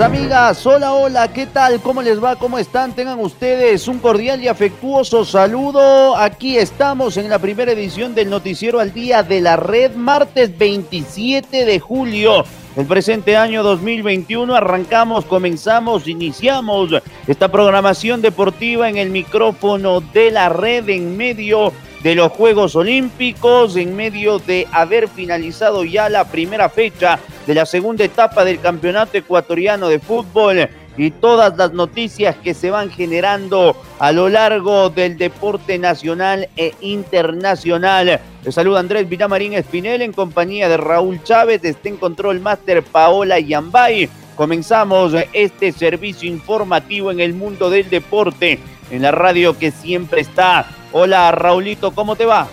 Amigas, hola, hola, ¿qué tal? ¿Cómo les va? ¿Cómo están? Tengan ustedes un cordial y afectuoso saludo. Aquí estamos en la primera edición del Noticiero al Día de la Red, martes 27 de julio. El presente año 2021 arrancamos, comenzamos, iniciamos esta programación deportiva en el micrófono de la red en medio de los Juegos Olímpicos, en medio de haber finalizado ya la primera fecha de la segunda etapa del Campeonato Ecuatoriano de Fútbol y todas las noticias que se van generando a lo largo del deporte nacional e internacional. Les saluda Andrés Villamarín Espinel en compañía de Raúl Chávez, está en control máster Paola Yambay. Comenzamos este servicio informativo en el mundo del deporte, en la radio que siempre está Hola Raulito, ¿cómo te va?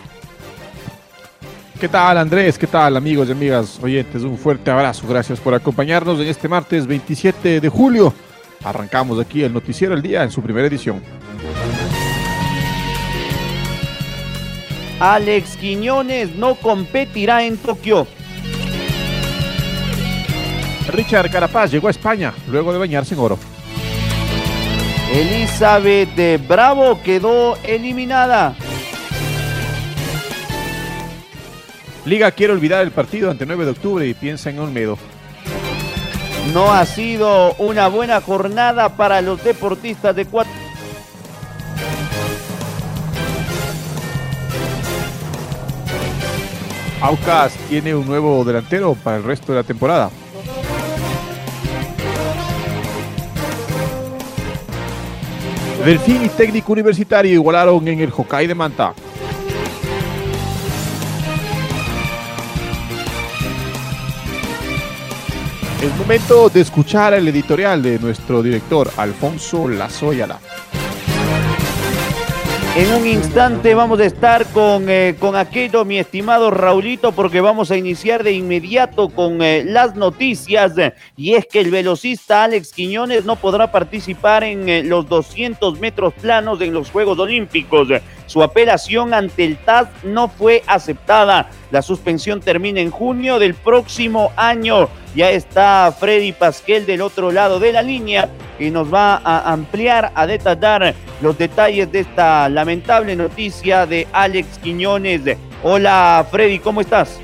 ¿Qué tal Andrés? ¿Qué tal amigos y amigas oyentes? Un fuerte abrazo. Gracias por acompañarnos en este martes 27 de julio. Arrancamos aquí el Noticiero el Día en su primera edición. Alex Quiñones no competirá en Tokio. Richard Carapaz llegó a España luego de bañarse en oro. Elizabeth de Bravo quedó eliminada. Liga quiere olvidar el partido ante 9 de octubre y piensa en Olmedo. No ha sido una buena jornada para los deportistas de cuatro. Aucas tiene un nuevo delantero para el resto de la temporada. Delfín y Técnico Universitario igualaron en el Hokkaido de Manta. Es momento de escuchar el editorial de nuestro director Alfonso Lazoyala. En un instante vamos a estar con, eh, con aquello, mi estimado Raulito, porque vamos a iniciar de inmediato con eh, las noticias. Y es que el velocista Alex Quiñones no podrá participar en eh, los 200 metros planos en los Juegos Olímpicos. Su apelación ante el TAS no fue aceptada. La suspensión termina en junio del próximo año. Ya está Freddy Pasquel del otro lado de la línea y nos va a ampliar, a detallar los detalles de esta lamentable noticia de Alex Quiñones. Hola Freddy, ¿cómo estás?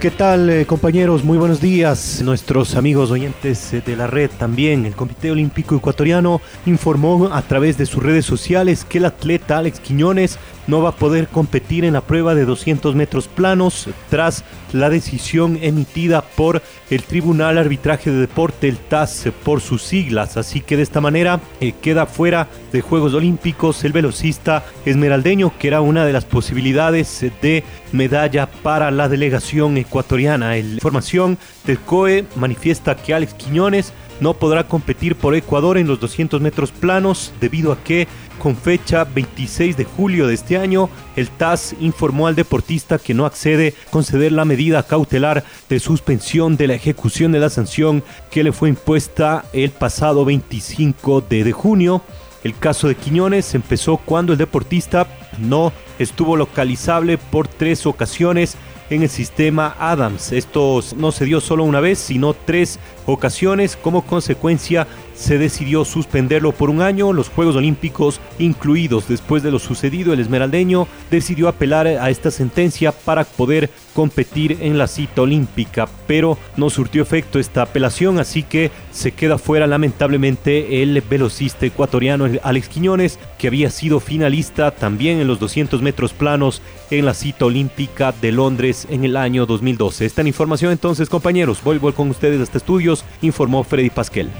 ¿Qué tal eh, compañeros? Muy buenos días. Nuestros amigos oyentes eh, de la red también. El Comité Olímpico Ecuatoriano informó a través de sus redes sociales que el atleta Alex Quiñones no va a poder competir en la prueba de 200 metros planos tras la decisión emitida por el Tribunal Arbitraje de Deporte, el TAS por sus siglas. Así que de esta manera eh, queda fuera de Juegos Olímpicos el velocista esmeraldeño, que era una de las posibilidades de medalla para la delegación ecuatoriana. La información del COE manifiesta que Alex Quiñones no podrá competir por Ecuador en los 200 metros planos debido a que con fecha 26 de julio de este año, el TAS informó al deportista que no accede a conceder la medida cautelar de suspensión de la ejecución de la sanción que le fue impuesta el pasado 25 de, junio. El caso de Quiñones empezó cuando el deportista no estuvo localizable por tres ocasiones en el sistema Adams. Esto no se dio solo una vez, sino tres ocasiones. Como consecuencia, se decidió suspenderlo por un año, los Juegos Olímpicos incluidos. Después de lo sucedido, el esmeraldeño decidió apelar a esta sentencia para poder competir en la cita olímpica, pero no surtió efecto esta apelación, así que se queda fuera lamentablemente el velocista ecuatoriano Alex Quiñones, que había sido finalista también en los 200 metros planos en la cita olímpica de Londres en el año 2012. Esta información entonces, compañeros, vuelvo con ustedes hasta estudios, informó Freddy Pasquel.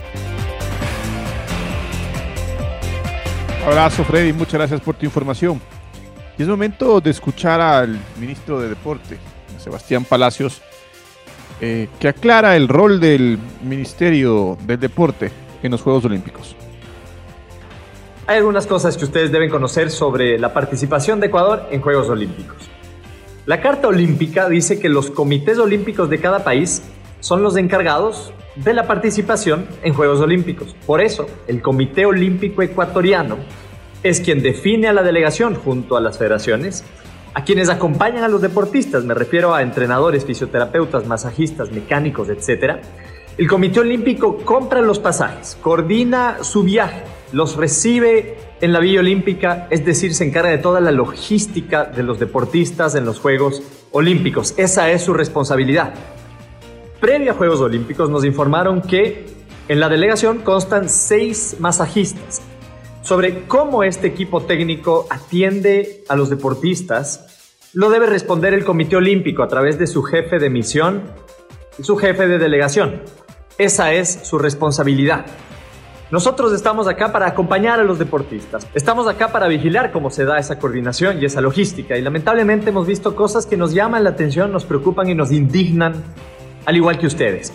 Abrazo Freddy, muchas gracias por tu información. Y es momento de escuchar al ministro de Deporte, Sebastián Palacios, eh, que aclara el rol del Ministerio del Deporte en los Juegos Olímpicos. Hay algunas cosas que ustedes deben conocer sobre la participación de Ecuador en Juegos Olímpicos. La Carta Olímpica dice que los comités olímpicos de cada país son los encargados de la participación en Juegos Olímpicos. Por eso, el Comité Olímpico Ecuatoriano es quien define a la delegación junto a las federaciones a quienes acompañan a los deportistas, me refiero a entrenadores, fisioterapeutas, masajistas, mecánicos, etc. El Comité Olímpico compra los pasajes, coordina su viaje, los recibe en la Villa Olímpica, es decir, se encarga de toda la logística de los deportistas en los Juegos Olímpicos. Esa es su responsabilidad. Previa a Juegos Olímpicos nos informaron que en la delegación constan seis masajistas, sobre cómo este equipo técnico atiende a los deportistas, lo debe responder el Comité Olímpico a través de su jefe de misión y su jefe de delegación. Esa es su responsabilidad. Nosotros estamos acá para acompañar a los deportistas. Estamos acá para vigilar cómo se da esa coordinación y esa logística. Y lamentablemente hemos visto cosas que nos llaman la atención, nos preocupan y nos indignan, al igual que ustedes.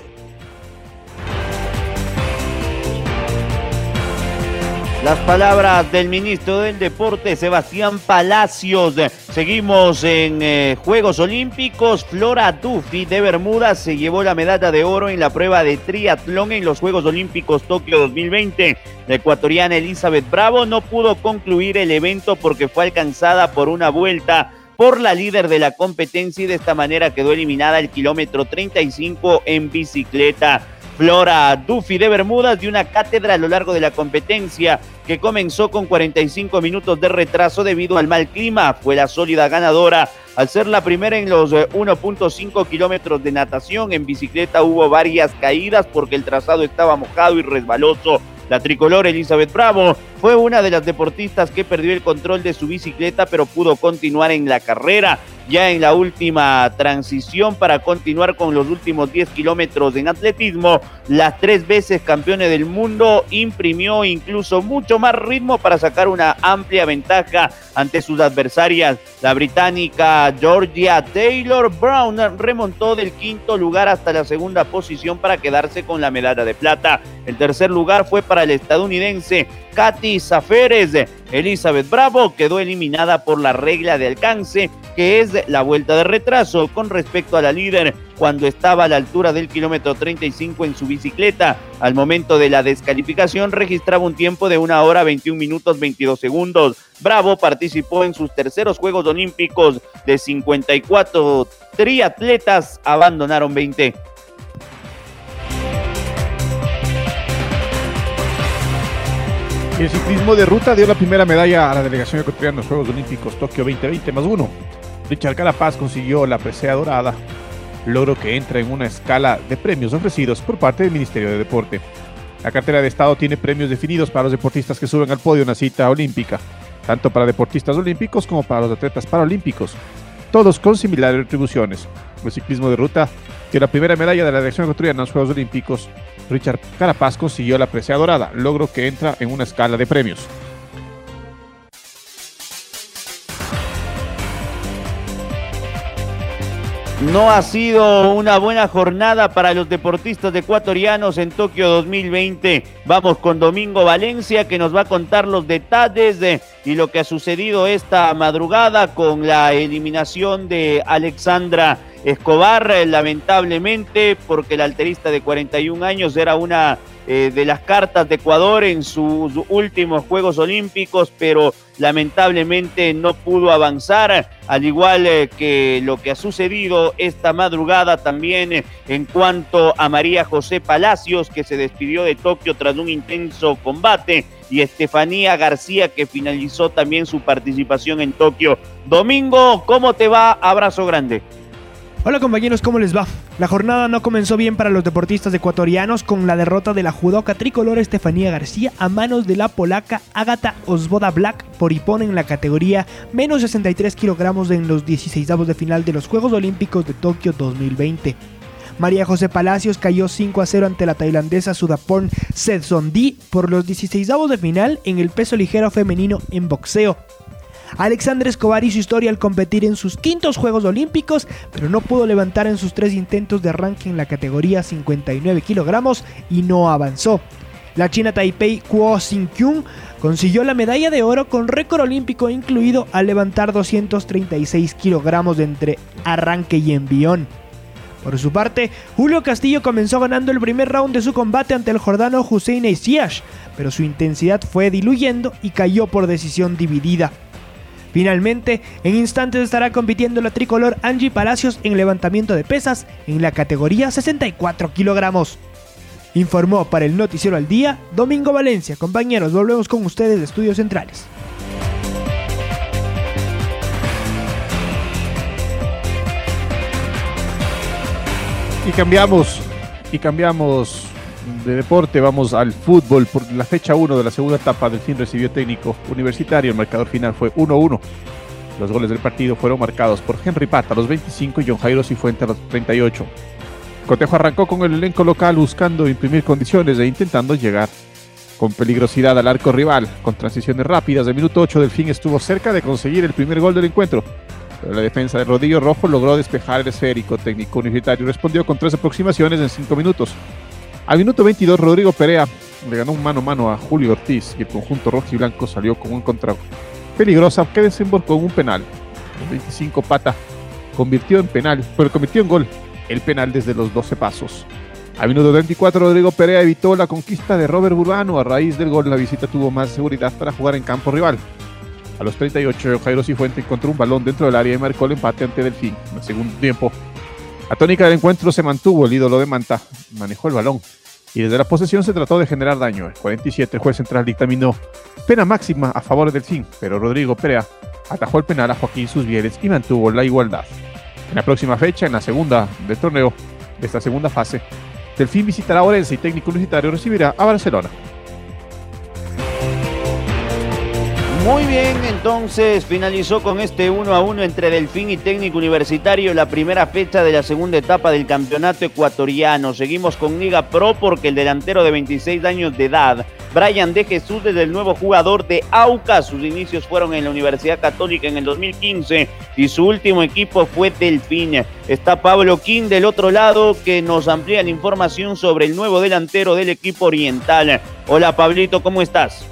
Las palabras del ministro del Deporte, Sebastián Palacios. Seguimos en eh, Juegos Olímpicos. Flora Duffy de Bermuda se llevó la medalla de oro en la prueba de triatlón en los Juegos Olímpicos Tokio 2020. La ecuatoriana Elizabeth Bravo no pudo concluir el evento porque fue alcanzada por una vuelta por la líder de la competencia y de esta manera quedó eliminada el kilómetro 35 en bicicleta. Flora Duffy de Bermudas de una cátedra a lo largo de la competencia que comenzó con 45 minutos de retraso debido al mal clima. Fue la sólida ganadora al ser la primera en los 1.5 eh, kilómetros de natación. En bicicleta hubo varias caídas porque el trazado estaba mojado y resbaloso. La tricolor Elizabeth Bravo fue una de las deportistas que perdió el control de su bicicleta pero pudo continuar en la carrera ya en la última transición para continuar con los últimos 10 kilómetros en atletismo. Las tres veces campeones del mundo imprimió incluso mucho más ritmo para sacar una amplia ventaja ante sus adversarias. La británica Georgia Taylor Brown remontó del quinto lugar hasta la segunda posición para quedarse con la medalla de plata. El tercer lugar fue para el estadounidense Katy Zaferes. Elizabeth Bravo quedó eliminada por la regla de alcance, que es la vuelta de retraso con respecto a la líder cuando estaba a la altura del kilómetro 35 en su bicicleta. Al momento de la descalificación registraba un tiempo de una hora 21 minutos 22 segundos. Bravo participó en sus terceros Juegos Olímpicos de 54 triatletas, abandonaron 20. El ciclismo de ruta dio la primera medalla a la delegación ecuatoriana en los Juegos Olímpicos Tokio 2020 más uno. Richard Carapaz consiguió la presea dorada, logro que entra en una escala de premios ofrecidos por parte del Ministerio de Deporte. La cartera de Estado tiene premios definidos para los deportistas que suben al podio en una cita olímpica, tanto para deportistas olímpicos como para los atletas paralímpicos, todos con similares retribuciones. El ciclismo de ruta dio la primera medalla de la delegación ecuatoriana en los Juegos Olímpicos Richard Carapaz consiguió la presea dorada, logro que entra en una escala de premios. No ha sido una buena jornada para los deportistas ecuatorianos en Tokio 2020. Vamos con Domingo Valencia que nos va a contar los detalles de, y lo que ha sucedido esta madrugada con la eliminación de Alexandra Escobar, eh, lamentablemente, porque el alterista de 41 años era una eh, de las cartas de Ecuador en sus últimos Juegos Olímpicos, pero lamentablemente no pudo avanzar, al igual eh, que lo que ha sucedido esta madrugada también en cuanto a María José Palacios, que se despidió de Tokio tras un intenso combate, y Estefanía García, que finalizó también su participación en Tokio. Domingo, ¿cómo te va? Abrazo grande. Hola compañeros, ¿cómo les va? La jornada no comenzó bien para los deportistas ecuatorianos con la derrota de la judoka tricolor Estefanía García a manos de la polaca Agata Osboda Black por Ipón en la categoría menos 63 kilogramos en los 16 de final de los Juegos Olímpicos de Tokio 2020. María José Palacios cayó 5 a 0 ante la tailandesa Sudaporn Setsondi por los 16 de final en el peso ligero femenino en boxeo. Alexander Escobar hizo historia al competir en sus quintos Juegos Olímpicos, pero no pudo levantar en sus tres intentos de arranque en la categoría 59 kilogramos y no avanzó. La china Taipei Kuo Sin-kyung consiguió la medalla de oro con récord olímpico incluido al levantar 236 kilogramos entre arranque y envión. Por su parte, Julio Castillo comenzó ganando el primer round de su combate ante el jordano Hussein Eisiash, pero su intensidad fue diluyendo y cayó por decisión dividida. Finalmente, en instantes estará compitiendo la tricolor Angie Palacios en levantamiento de pesas en la categoría 64 kilogramos. Informó para el Noticiero al Día Domingo Valencia. Compañeros, volvemos con ustedes de Estudios Centrales. Y cambiamos, y cambiamos de deporte, vamos al fútbol. Por la fecha 1 de la segunda etapa del fin recibió técnico universitario. El marcador final fue 1-1. Los goles del partido fueron marcados por Henry Pata a los 25 y John Jairo Cifuente a los 38. Cotejo arrancó con el elenco local buscando imprimir condiciones e intentando llegar con peligrosidad al arco rival. Con transiciones rápidas, de minuto 8 del fin estuvo cerca de conseguir el primer gol del encuentro. La defensa de Rodillo Rojo logró despejar el esférico. Técnico universitario respondió con tres aproximaciones en 5 minutos. Al minuto 22, Rodrigo Perea le ganó un mano a mano a Julio Ortiz y el conjunto rojo y blanco salió con un contra peligrosa que desembocó en un penal. El 25 Pata convirtió en penal, pero convirtió en gol el penal desde los 12 pasos. Al minuto 24, Rodrigo Perea evitó la conquista de Robert Burbano. A raíz del gol, la visita tuvo más seguridad para jugar en campo rival. Los 38, Jairo Cifuente encontró un balón dentro del área y marcó el empate ante Delfín. En el segundo tiempo, la tónica del encuentro se mantuvo, el ídolo de Manta manejó el balón y desde la posesión se trató de generar daño. El 47, el juez central dictaminó pena máxima a favor del fin, pero Rodrigo Perea atajó el penal a Joaquín Susbieres y mantuvo la igualdad. En la próxima fecha, en la segunda del torneo, de esta segunda fase, Delfín visitará a Orense y técnico universitario recibirá a Barcelona. Muy bien, entonces finalizó con este 1 a 1 entre Delfín y Técnico Universitario la primera fecha de la segunda etapa del campeonato ecuatoriano. Seguimos con Liga Pro porque el delantero de 26 años de edad, Brian de Jesús, es el nuevo jugador de AUCA. Sus inicios fueron en la Universidad Católica en el 2015 y su último equipo fue Delfín. Está Pablo King del otro lado que nos amplía la información sobre el nuevo delantero del equipo oriental. Hola Pablito, ¿cómo estás?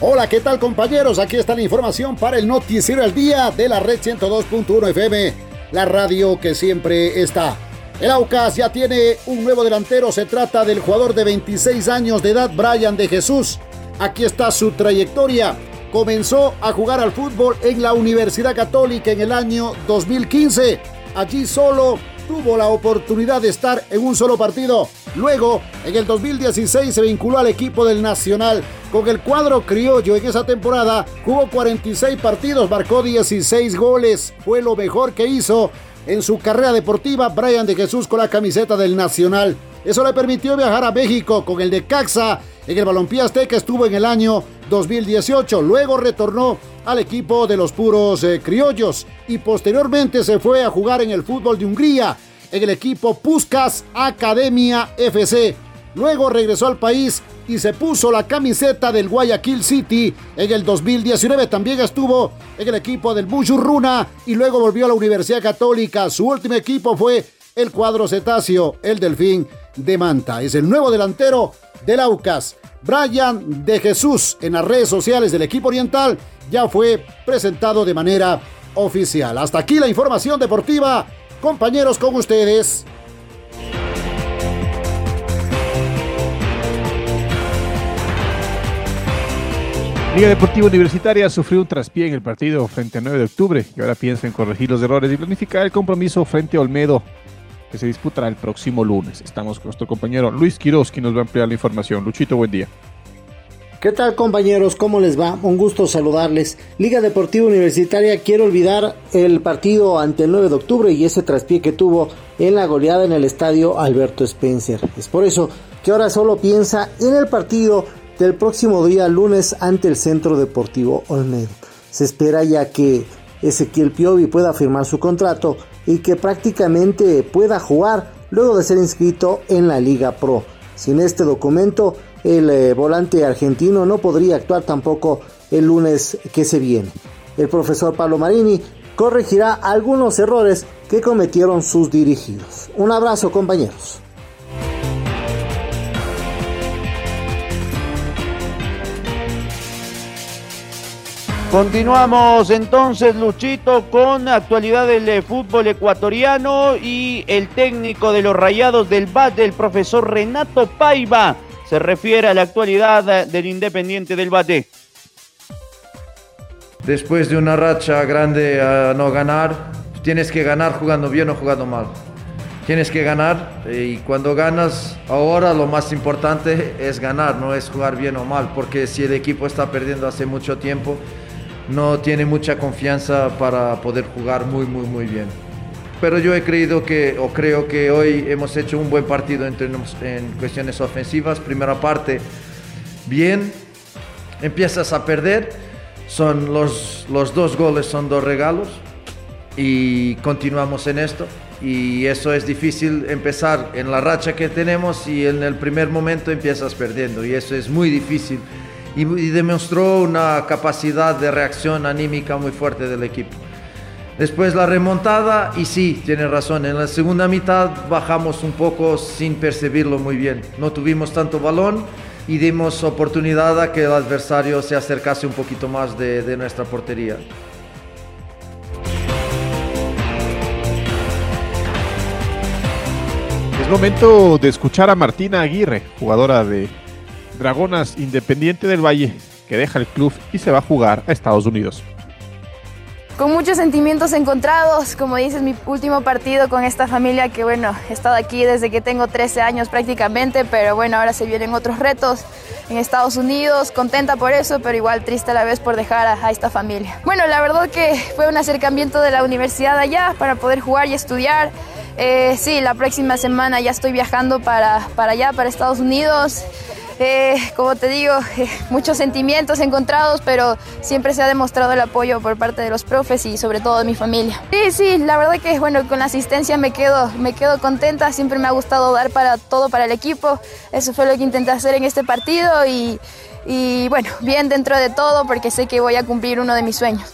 Hola, ¿qué tal compañeros? Aquí está la información para el Noticiero al Día de la Red 102.1 FM, la radio que siempre está. El Aucas ya tiene un nuevo delantero, se trata del jugador de 26 años de edad, Brian de Jesús. Aquí está su trayectoria. Comenzó a jugar al fútbol en la Universidad Católica en el año 2015. Allí solo tuvo la oportunidad de estar en un solo partido. Luego, en el 2016 se vinculó al equipo del Nacional. Con el cuadro criollo en esa temporada jugó 46 partidos, marcó 16 goles. Fue lo mejor que hizo en su carrera deportiva Brian de Jesús con la camiseta del Nacional. Eso le permitió viajar a México con el de Caxa en el balompié azteca estuvo en el año 2018. Luego retornó al equipo de los puros eh, criollos y posteriormente se fue a jugar en el fútbol de Hungría en el equipo Puskas Academia FC. Luego regresó al país y se puso la camiseta del Guayaquil City en el 2019. También estuvo en el equipo del Bujurruna y luego volvió a la Universidad Católica. Su último equipo fue el cuadro cetáceo, el Delfín de Manta. Es el nuevo delantero del Aucas. Brian de Jesús en las redes sociales del equipo oriental ya fue presentado de manera oficial. Hasta aquí la información deportiva. Compañeros, con ustedes. Liga Deportiva Universitaria sufrió un traspié en el partido frente al 9 de octubre y ahora piensa en corregir los errores y planificar el compromiso frente a Olmedo que se disputará el próximo lunes. Estamos con nuestro compañero Luis Quiroz, quien nos va a ampliar la información. Luchito, buen día. ¿Qué tal compañeros? ¿Cómo les va? Un gusto saludarles. Liga Deportiva Universitaria quiere olvidar el partido ante el 9 de octubre y ese traspié que tuvo en la goleada en el estadio Alberto Spencer. Es por eso que ahora solo piensa en el partido del próximo día lunes ante el Centro Deportivo Olmedo. Se espera ya que Ezequiel Piovi pueda firmar su contrato y que prácticamente pueda jugar luego de ser inscrito en la Liga Pro. Sin este documento, el eh, volante argentino no podría actuar tampoco el lunes que se viene. El profesor Pablo Marini corregirá algunos errores que cometieron sus dirigidos. Un abrazo compañeros. Continuamos entonces, Luchito, con actualidad del eh, fútbol ecuatoriano y el técnico de los Rayados del BAT, el profesor Renato Paiva, se refiere a la actualidad del Independiente del Bate. Después de una racha grande a no ganar, tienes que ganar jugando bien o jugando mal. Tienes que ganar y cuando ganas, ahora lo más importante es ganar, no es jugar bien o mal, porque si el equipo está perdiendo hace mucho tiempo, no tiene mucha confianza para poder jugar muy, muy, muy bien. Pero yo he creído que, o creo que hoy hemos hecho un buen partido en, en cuestiones ofensivas. Primera parte, bien. Empiezas a perder. Son los, los dos goles, son dos regalos. Y continuamos en esto. Y eso es difícil empezar en la racha que tenemos y en el primer momento empiezas perdiendo. Y eso es muy difícil y, demostró una capacidad de reacción anímica muy fuerte del equipo. Después la remontada y sí, tiene razón, en la segunda mitad bajamos un poco sin percibirlo muy bien. No tuvimos tanto balón y dimos oportunidad a que el adversario se acercase un poquito más de, de nuestra portería. Es momento de escuchar a Martina Aguirre, jugadora de Dragonas Independiente del Valle, que deja el club y se va a jugar a Estados Unidos. Con muchos sentimientos encontrados, como dices, mi último partido con esta familia que bueno, he estado aquí desde que tengo 13 años prácticamente, pero bueno, ahora se vienen otros retos en Estados Unidos, contenta por eso, pero igual triste a la vez por dejar a, esta familia. Bueno, la verdad que fue un acercamiento de la universidad allá para poder jugar y estudiar. Eh, sí, la próxima semana ya estoy viajando para, para allá, para Estados Unidos. Eh, como te digo, eh, muchos sentimientos encontrados, pero siempre se ha demostrado el apoyo por parte de los profes y sobre todo de mi familia. Sí, sí, la verdad que bueno, con la asistencia me quedo, me quedo contenta, siempre me ha gustado dar para todo para el equipo, eso fue lo que intenté hacer en este partido y, y bueno, bien dentro de todo porque sé que voy a cumplir uno de mis sueños.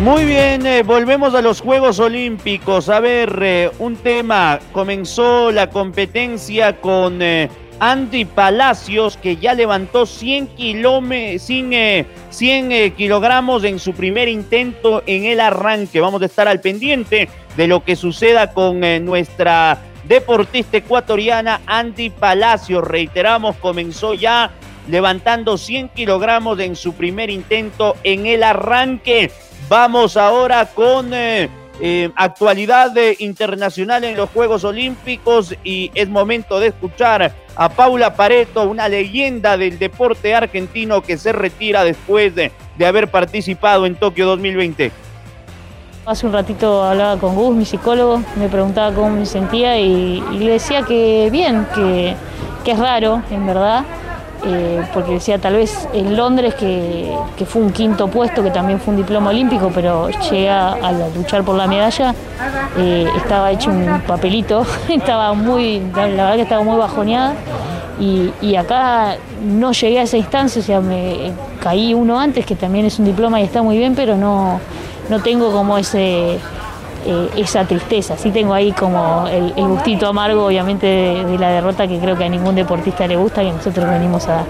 Muy bien, eh, volvemos a los Juegos Olímpicos. A ver, eh, un tema. Comenzó la competencia con eh, Andy Palacios, que ya levantó 100, 100, 100 kilogramos en su primer intento en el arranque. Vamos a estar al pendiente de lo que suceda con nuestra deportista ecuatoriana Andy Palacios. Reiteramos, comenzó ya levantando 100 kilogramos en su primer intento en el arranque. Vamos ahora con eh, eh, actualidad internacional en los Juegos Olímpicos y es momento de escuchar a Paula Pareto, una leyenda del deporte argentino que se retira después de, haber participado en Tokio 2020. Hace un ratito hablaba con Gus, mi psicólogo, me preguntaba cómo me sentía y, le decía que bien, que, que es raro, en verdad, eh, porque decía tal vez en Londres que, fue un quinto puesto, que también fue un diploma olímpico, pero llega a, luchar por la medalla, eh, estaba hecho un papelito, estaba muy, la verdad que estaba muy bajoneada. Y, acá no llegué a esa instancia, o sea, me caí uno antes, que también es un diploma y está muy bien, pero no, no tengo como ese eh, esa tristeza. Sí tengo ahí como el, gustito amargo, obviamente, de, la derrota que creo que a ningún deportista le gusta, que nosotros venimos a,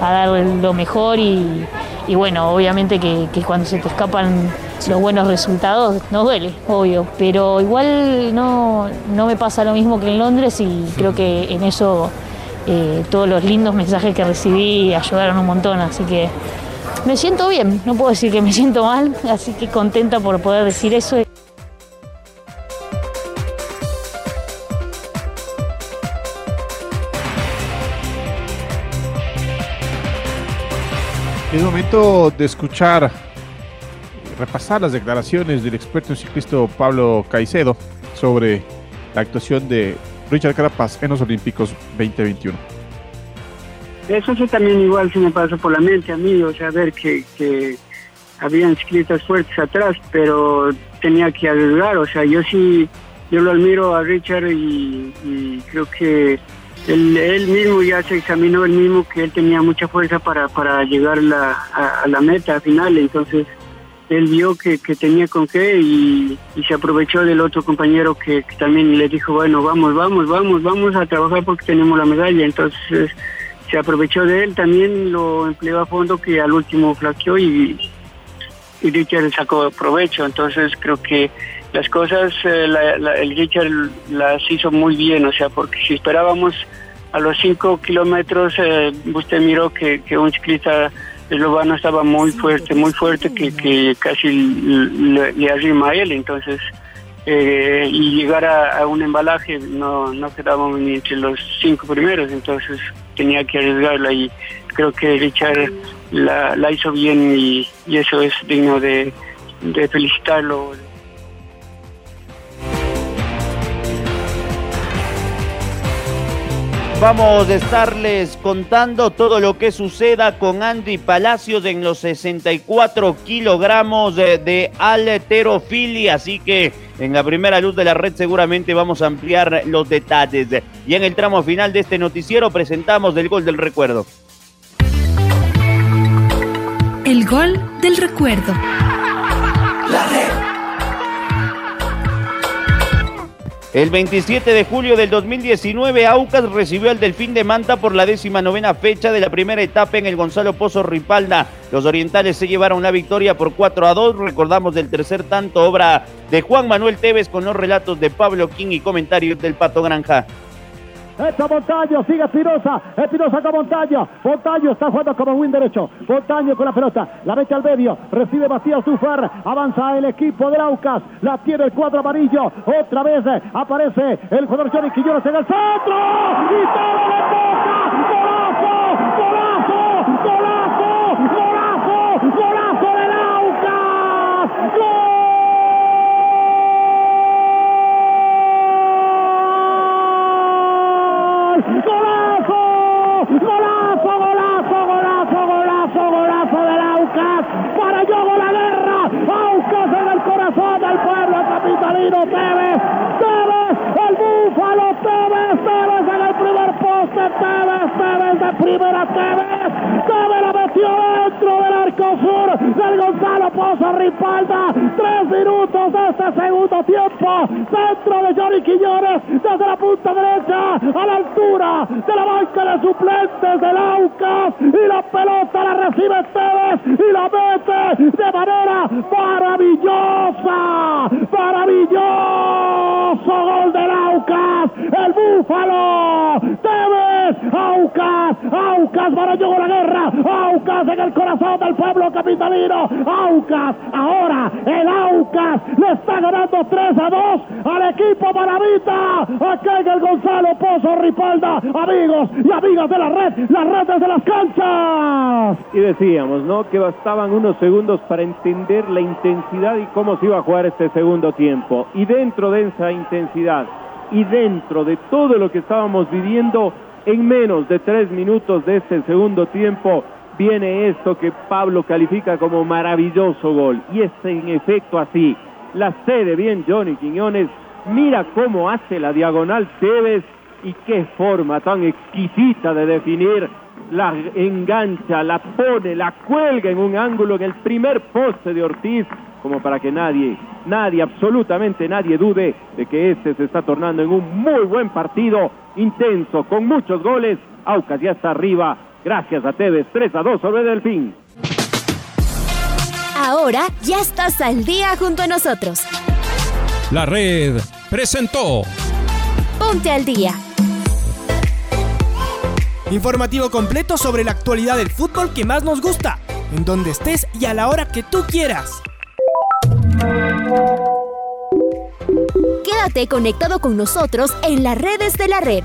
dar lo mejor y, bueno, obviamente que, cuando se te escapan los buenos resultados nos duele, obvio, pero igual no, no me pasa lo mismo que en Londres y creo que en eso eh, todos los lindos mensajes que recibí ayudaron un montón, así que me siento bien, no puedo decir que me siento mal, así que contenta por poder decir eso. De escuchar, repasar las declaraciones del experto en ciclista Pablo Caicedo sobre la actuación de Richard Carapaz en los Olímpicos 2021. Eso sí también igual se me pasó por la mente a mí, o sea, ver que, que habían ciclistas fuertes atrás, pero tenía que arriesgar, o sea, yo sí, yo lo admiro a Richard y creo que él, mismo ya se examinó el mismo que él tenía mucha fuerza para, para llegar la, a, la meta final, entonces él vio que, que tenía con qué y, se aprovechó del otro compañero que, también le dijo, bueno, vamos, vamos, vamos, vamos a trabajar porque tenemos la medalla, entonces se aprovechó de él, también lo empleó a fondo que al último flaqueó y, y Richard sacó provecho, entonces creo que las cosas eh, el Richard las hizo muy bien, o sea, porque si esperábamos a los cinco kilómetros eh, usted miró que, un ciclista esloveno estaba muy fuerte, muy fuerte, que, casi le, arrima a él, entonces, eh, y llegar a, un embalaje no, no quedábamos ni entre los cinco primeros, entonces tenía que arriesgarla y creo que Richard la, la hizo bien y, eso es digno de, de felicitarlo. Vamos a estarles contando todo lo que suceda con Andy Palacios en los 64 kilogramos de, de alterofilia. Así que en la primera luz de la red seguramente vamos a ampliar los detalles. Y en el tramo final de este noticiero presentamos el gol del recuerdo. El gol del recuerdo. El 27 de julio del 2019, Aucas recibió al Delfín de Manta por la décima novena fecha de la primera etapa en el Gonzalo Pozo Ripalda. Los orientales se llevaron la victoria por 4 a 2. Recordamos del tercer tanto, obra de Juan Manuel Tevez con los relatos de Pablo King y comentarios del Pato Granja. Echa Montaño, sigue Espinosa. Espinosa con Montaño. Montaño está jugando como win derecho. Montaño con la pelota. La mete al medio. Recibe Matías Zufar. Avanza el equipo de Aucas. La tiene el cuadro amarillo. Otra vez aparece el jugador Johnny Quiñones en el centro. Y todo toca. ¡Golazo! ¡Golazo! ¡Golazo! ¡Golazo! ¡Golazo del Aucas! ¡Gol! capitalino Tevez, Tevez, búfalo Tevez, Tevez en el primer poste, Tevez, Tevez de primera Tevez, Tevez la dentro del arco sur del Gonzalo Pozo Ripalda, tres minutos de este segundo tiempo, centro de Johnny Quiñones desde la punta derecha a la altura de la banca de suplentes del Aucas. Y la pelota la recibe Tevez y la mete de manera maravillosa, maravilloso gol del Aucas, el Búfalo, Tevez, Aucas, Aucas, para la guerra, Aucas en el corazón del pueblo capitalino, Aucas, ahora el Aucas le está ganando 3 a 2 al equipo Maravita, acá en el Gonzalo Pozo Ripalda, amigos y amigas de la red, las redes de las canchas. Y decíamos, ¿no? Que bastaban unos segundos para entender la intensidad y cómo se iba a jugar este segundo tiempo. Y dentro de esa intensidad y dentro de todo lo que estábamos viviendo, en menos de tres minutos de este segundo tiempo, viene esto que Pablo califica como maravilloso gol. Y es en efecto así. La sede bien Johnny Quiñones. Mira cómo hace la diagonal Tevez y qué forma tan exquisita de definir. La engancha, la pone, la cuelga en un ángulo en el primer poste de Ortiz como para que nadie, nadie, absolutamente nadie dude de que este se está tornando en un muy buen partido, intenso, con muchos goles. Aucas ya está arriba, gracias a Tevez, 3 a 2 sobre Delfín. Ahora ya estás al día junto a nosotros. La red presentó. Ponte al día. Informativo completo sobre la actualidad del fútbol que más nos gusta, en donde estés y a la hora que tú quieras. Quédate conectado con nosotros en las redes de la red